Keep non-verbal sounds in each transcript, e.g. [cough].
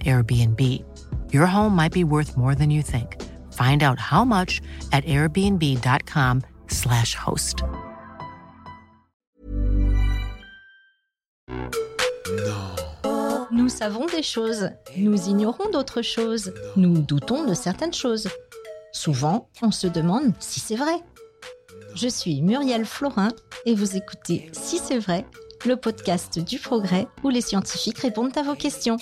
Airbnb. Your home might be worth more than you think. Find out how much at airbnb.com/slash host. Nous savons des choses, nous ignorons d'autres choses, nous doutons de certaines choses. Souvent, on se demande si c'est vrai. Je suis Muriel Florin et vous écoutez Si c'est vrai, le podcast du progrès où les scientifiques répondent à vos questions.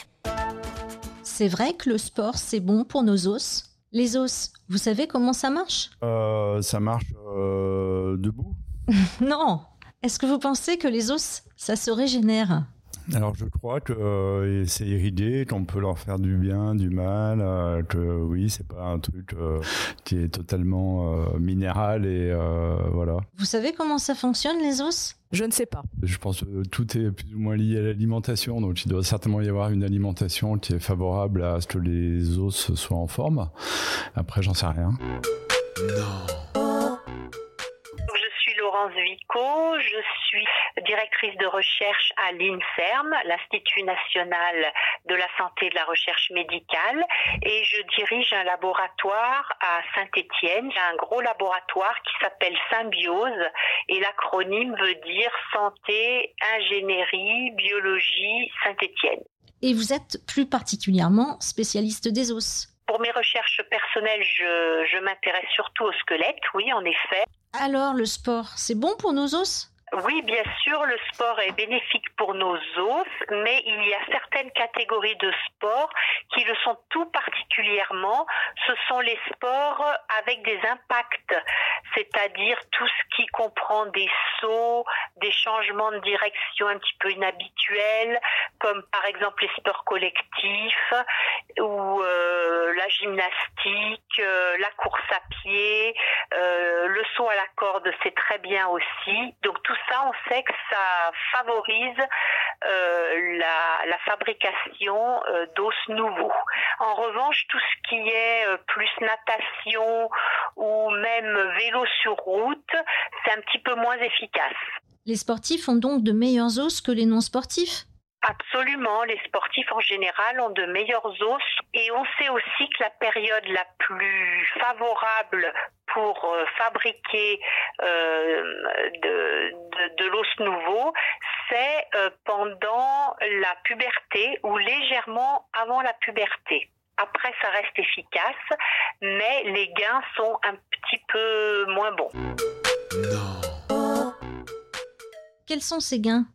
C'est vrai que le sport, c'est bon pour nos os? Les os, vous savez comment ça marche? Euh, ça marche euh, debout. [laughs] Non. Est-ce que vous pensez que les os, ça se régénère? Alors je crois que euh, c'est iridé, qu'on peut leur faire du bien, du mal, euh, que oui, c'est pas un truc euh, qui est totalement euh, minéral et euh, voilà. Vous savez comment ça fonctionne les os? Je ne sais pas. Je pense que tout est plus ou moins lié à l'alimentation, donc il doit certainement y avoir une alimentation qui est favorable à ce que les os soient en forme. Après, j'en sais rien. Suis Laurence Vico, je suis directrice de recherche à l'INSERM, l'Institut national de la santé et de la recherche médicale, et je dirige un laboratoire à Saint-Étienne, un gros laboratoire qui s'appelle Symbiose, et l'acronyme veut dire santé, ingénierie, biologie, Saint-Étienne. Et vous êtes plus particulièrement spécialiste des os. Pour mes recherches personnelles, je, je m'intéresse surtout au squelette, oui, en effet. Alors le sport, c'est bon pour nos os? Oui, bien sûr, le sport est bénéfique pour nos os, mais il y a certaines catégories de sport qui le sont tout particulièrement. Ce sont les sports avec des impacts, c'est-à-dire tout ce qui comprend des sauts, des changements de direction un petit peu inhabituels, comme par exemple les sports collectifs ou euh, la gymnastique, euh, la course à pied, euh, le saut à la corde, c'est très bien aussi. Donc tout ça, on sait que ça favorise la, fabrication d'os nouveaux. En revanche, tout ce qui est plus natation ou même vélo sur route, c'est un petit peu moins efficace. Les sportifs ont donc de meilleurs os que les non-sportifs? Absolument, les sportifs en général ont de meilleurs os et on sait aussi que la période la plus favorable pour euh, fabriquer euh, de, de, de l'os nouveau, c'est euh, pendant la puberté ou légèrement avant la puberté. Après, ça reste efficace, mais les gains sont un petit peu moins bons. Quels sont ces gains?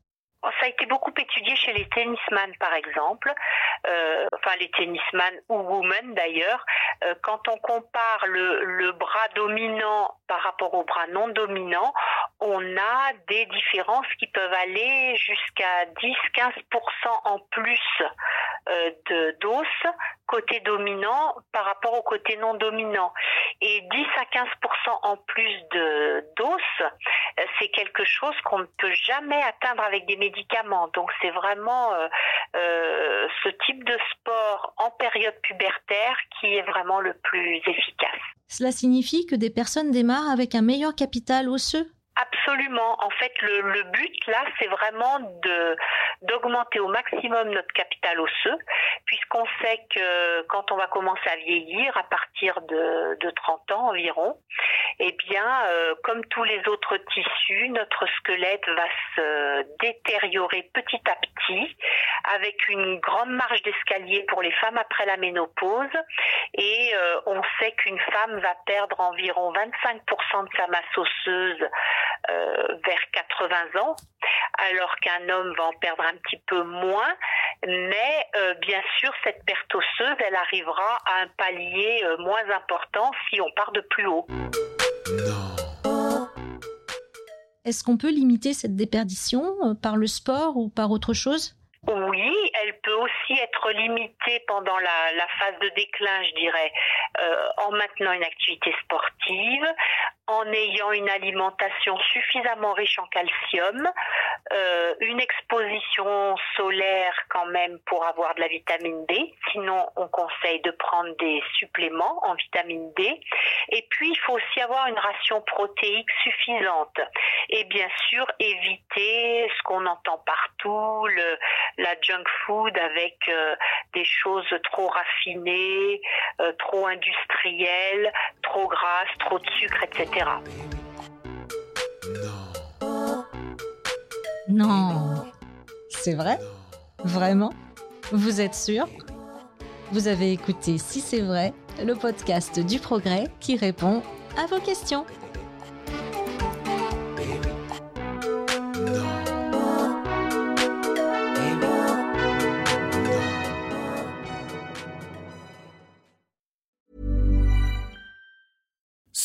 Ça a été beaucoup étudié chez les tennisman, par exemple, euh, enfin les tennisman ou women d'ailleurs. Euh, quand on compare le, le, bras dominant par rapport au bras non dominant, on a des différences qui peuvent aller jusqu'à 10-15% en plus euh, de d'os côté dominant par rapport au côté non dominant. Et 10 à 15% en plus de d'os, c'est quelque chose qu'on ne peut jamais atteindre avec des médicaments. Donc c'est vraiment euh, euh, ce type de sport en période pubertaire qui est vraiment le plus efficace. Cela signifie que des personnes démarrent avec un meilleur capital osseux Absolument. En fait, le, but là, c'est vraiment d'augmenter au maximum notre capital osseux, puisqu'on sait que quand on va commencer à vieillir, à partir de 30 ans environ, eh bien, euh, comme tous les autres tissus, notre squelette va se détériorer petit à petit, avec une grande marge d'escalier pour les femmes après la ménopause, et euh, on sait qu'une femme va perdre environ 25% de sa masse osseuse euh, vers 80 ans, alors qu'un homme va en perdre un petit peu moins. Mais bien sûr, cette perte osseuse, elle arrivera à un palier moins important si on part de plus haut. Est-ce qu'on peut limiter cette déperdition par le sport ou par autre chose? Oui, elle peut aussi être limité pendant la, la phase de déclin, je dirais, euh, en maintenant une activité sportive, en ayant une alimentation suffisamment riche en calcium, euh, une exposition solaire quand même pour avoir de la vitamine D. Sinon, on conseille de prendre des suppléments en vitamine D. Et puis, il faut aussi avoir une ration protéique suffisante. Et bien sûr, éviter ce qu'on entend partout, la junk food avec euh, des choses trop raffinées, euh, trop industrielles, trop grasses, trop de sucre, etc. Non. C'est vrai? Vraiment? Vous êtes sûr? Vous avez écouté Si c'est vrai, le podcast du progrès qui répond à vos questions.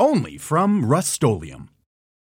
Only from Rust